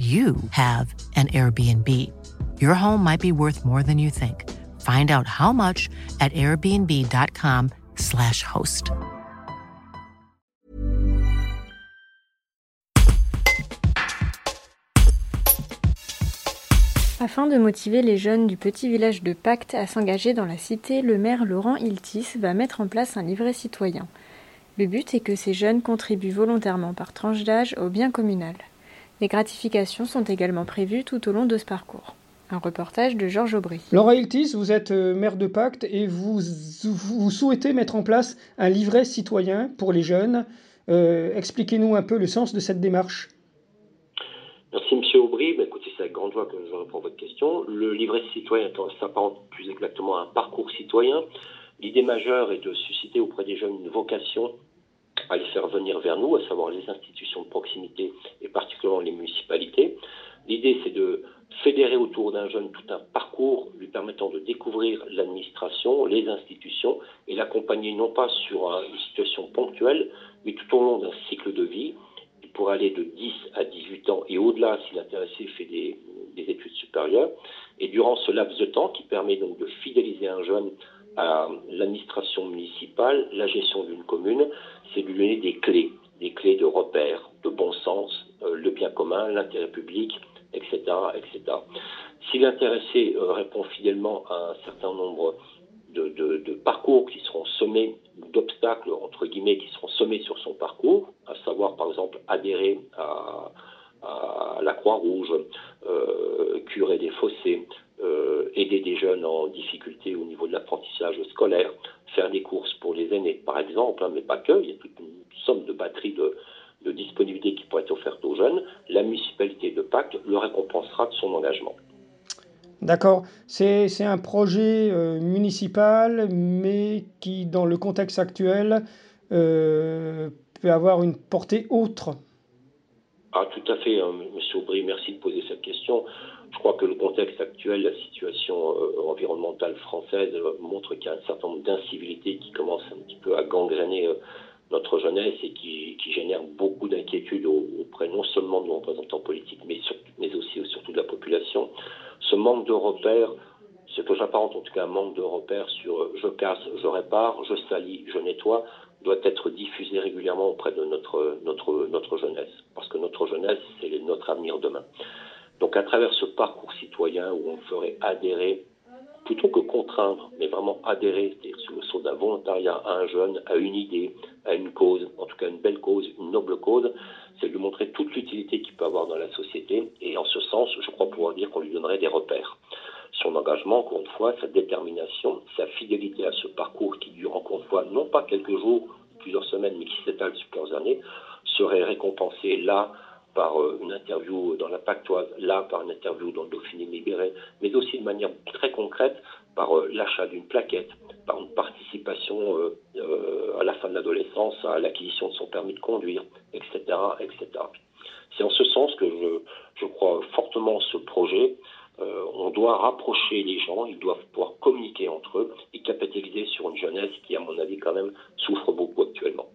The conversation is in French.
you have an Airbnb. Your home might be worth more than you think. Find out how much at airbnb.com/slash host. Afin de motiver les jeunes du petit village de Pacte à s'engager dans la cité, le maire Laurent Iltis va mettre en place un livret citoyen. Le but est que ces jeunes contribuent volontairement par tranche d'âge au bien communal. Des gratifications sont également prévues tout au long de ce parcours. Un reportage de Georges Aubry. Laura Iltis, vous êtes euh, maire de Pacte et vous, vous, souhaitez mettre en place un livret citoyen pour les jeunes. Euh, expliquez-nous un peu le sens de cette démarche. Merci Monsieur Aubry. Bah, écoutez, c'est avec grande joie que je réponds à votre question. Le livret citoyen s'apparente plus exactement à un parcours citoyen. L'idée majeure est de susciter auprès des jeunes une vocation à les faire venir vers nous, à savoir les institutions de proximité et particulièrement les municipalités. L'idée, c'est de fédérer autour d'un jeune tout un parcours lui permettant de découvrir l'administration, les institutions et l'accompagner non pas sur une situation ponctuelle, mais tout au long d'un cycle de vie pour aller de 10 à 18 ans et au-delà si l'intéressé fait des, des, études supérieures. Et durant ce laps de temps qui permet donc de fidéliser un jeune à l'administration municipale, la gestion d'une commune, c'est de lui donner des clés, des clés de repère, de bon sens, euh, le bien commun, l'intérêt public, etc., etc. Si l'intéressé euh, répond fidèlement à un certain nombre de, parcours qui seront semés, d'obstacles, entre guillemets, qui seront semés sur son parcours, à savoir par exemple adhérer à, la Croix-Rouge, euh, curer des fossés, aider des jeunes en difficulté au niveau de l'apprentissage scolaire, faire des courses pour les aînés, par exemple, hein, mais pas que, il y a toute une somme de batteries de, disponibilité qui pourrait être offerte aux jeunes. La municipalité de Pâques le récompensera de son engagement. D'accord. C'est un projet euh, municipal, mais qui, dans le contexte actuel, euh, peut avoir une portée autre. Ah, tout à fait, hein, Monsieur Aubry, merci de poser cette question. Je crois que le contexte actuel, la situation euh, environnementale française euh, montre qu'il y a un certain nombre d'incivilités qui commencent un petit peu à gangréner euh, notre jeunesse et qui, qui génèrent beaucoup d'inquiétudes auprès non seulement de nos représentants politiques, mais, mais aussi surtout de la population. Ce manque de repères, ce que j'apparente en tout cas un manque de repères sur je casse, je répare, je salis, je nettoie, doit être diffusé régulièrement auprès de notre, notre, notre jeunesse. Parce que notre jeunesse, c'est notre avenir demain. Donc à travers ce parcours citoyen où on ferait adhérer, plutôt que contraindre, mais vraiment adhérer, c'est-à-dire sur le saut d'un volontariat à un jeune, à une idée, à une cause, en tout cas une belle cause, une noble cause, c'est lui montrer toute l'utilité qu'il peut avoir dans la société. Et en ce sens, je crois pouvoir dire qu'on lui donnerait des repères. Son engagement, encore une fois, sa détermination, sa fidélité à ce parcours qui dure encore une fois non pas quelques jours, plusieurs semaines, mais qui s'étale sur plusieurs années, serait récompensé là par euh, une interview dans la Pactoise, là par une interview dans le Dauphiné libéré, mais aussi de manière très concrète par euh, l'achat d'une plaquette, par une participation euh, à la fin de l'adolescence à l'acquisition de son permis de conduire, etc. etc. C'est en ce sens que je, crois fortement ce projet. On doit rapprocher les gens, ils doivent pouvoir communiquer entre eux et capitaliser sur une jeunesse qui, à mon avis, quand même, souffre beaucoup actuellement.